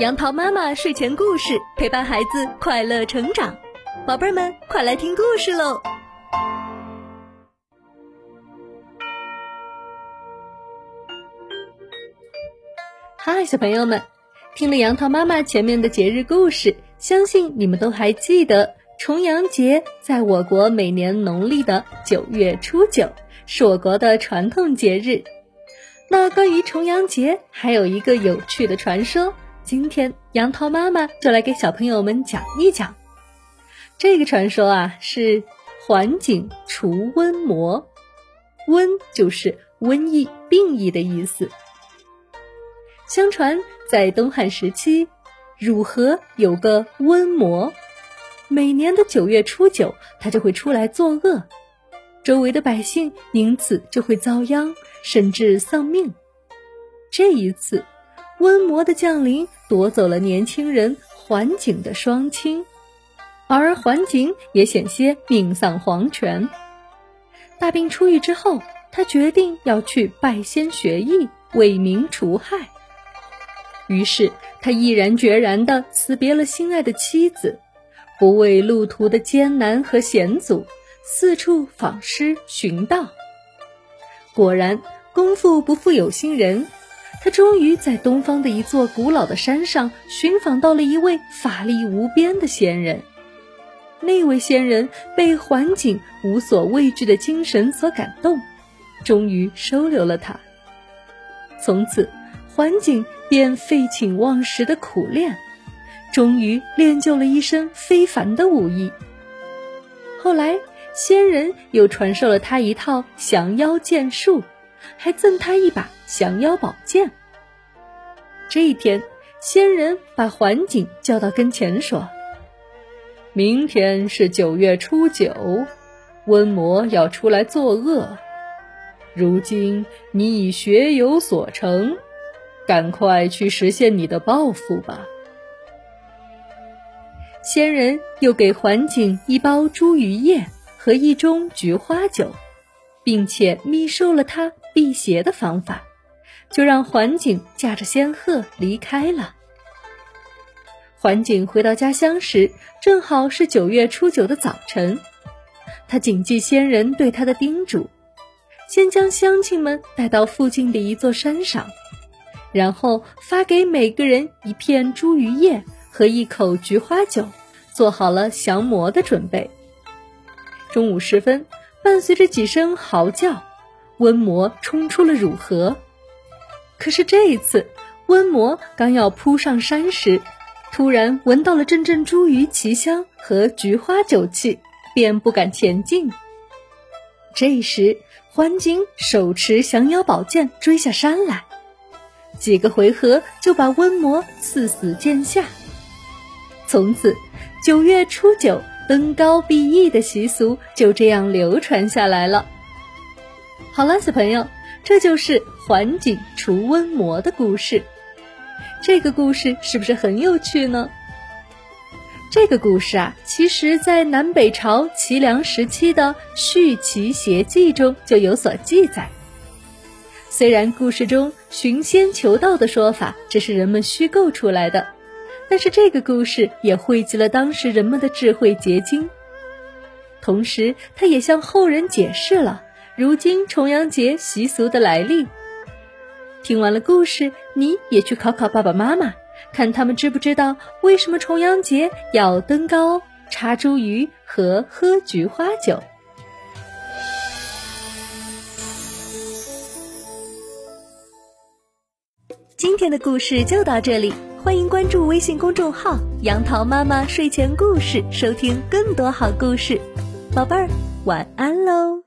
杨桃妈妈睡前故事陪伴孩子快乐成长，宝贝们快来听故事喽！嗨，小朋友们，听了杨桃妈妈前面的节日故事，相信你们都还记得重阳节在我国每年农历的九月初九，是我国的传统节日。那关于重阳节，还有一个有趣的传说。今天杨桃妈妈就来给小朋友们讲一讲，这个传说啊是环境除瘟魔，瘟就是瘟疫、病疫的意思。相传在东汉时期，汝河有个瘟魔，每年的九月初九，他就会出来作恶，周围的百姓因此就会遭殃，甚至丧命。这一次。瘟魔的降临夺走了年轻人桓景的双亲，而桓景也险些命丧黄泉。大病初愈之后，他决定要去拜仙学艺，为民除害。于是他毅然决然地辞别了心爱的妻子，不畏路途的艰难和险阻，四处访师寻道。果然，功夫不负有心人。他终于在东方的一座古老的山上寻访到了一位法力无边的仙人。那位仙人被环境无所畏惧的精神所感动，终于收留了他。从此，环境便废寝忘食的苦练，终于练就了一身非凡的武艺。后来，仙人又传授了他一套降妖剑术。还赠他一把降妖宝剑。这一天，仙人把环景叫到跟前，说：“明天是九月初九，瘟魔要出来作恶。如今你已学有所成，赶快去实现你的抱负吧。”仙人又给环景一包茱萸叶和一盅菊花酒。并且密授了他辟邪的方法，就让环景驾着仙鹤离开了。环景回到家乡时，正好是九月初九的早晨。他谨记仙人对他的叮嘱，先将乡亲们带到附近的一座山上，然后发给每个人一片茱萸叶和一口菊花酒，做好了降魔的准备。中午时分。伴随着几声嚎叫，瘟魔冲出了汝河。可是这一次，瘟魔刚要扑上山时，突然闻到了阵阵茱萸奇香和菊花酒气，便不敢前进。这时，环景手持降妖宝剑追下山来，几个回合就把瘟魔刺死剑下。从此，九月初九。登高避疫的习俗就这样流传下来了。好了，小朋友，这就是环景除瘟魔的故事。这个故事是不是很有趣呢？这个故事啊，其实在南北朝齐梁时期的《续齐邪记》中就有所记载。虽然故事中寻仙求道的说法只是人们虚构出来的。但是这个故事也汇集了当时人们的智慧结晶，同时它也向后人解释了如今重阳节习俗的来历。听完了故事，你也去考考爸爸妈妈，看他们知不知道为什么重阳节要登高、插茱萸和喝菊花酒。今天的故事就到这里。欢迎关注微信公众号“杨桃妈妈睡前故事”，收听更多好故事。宝贝儿，晚安喽！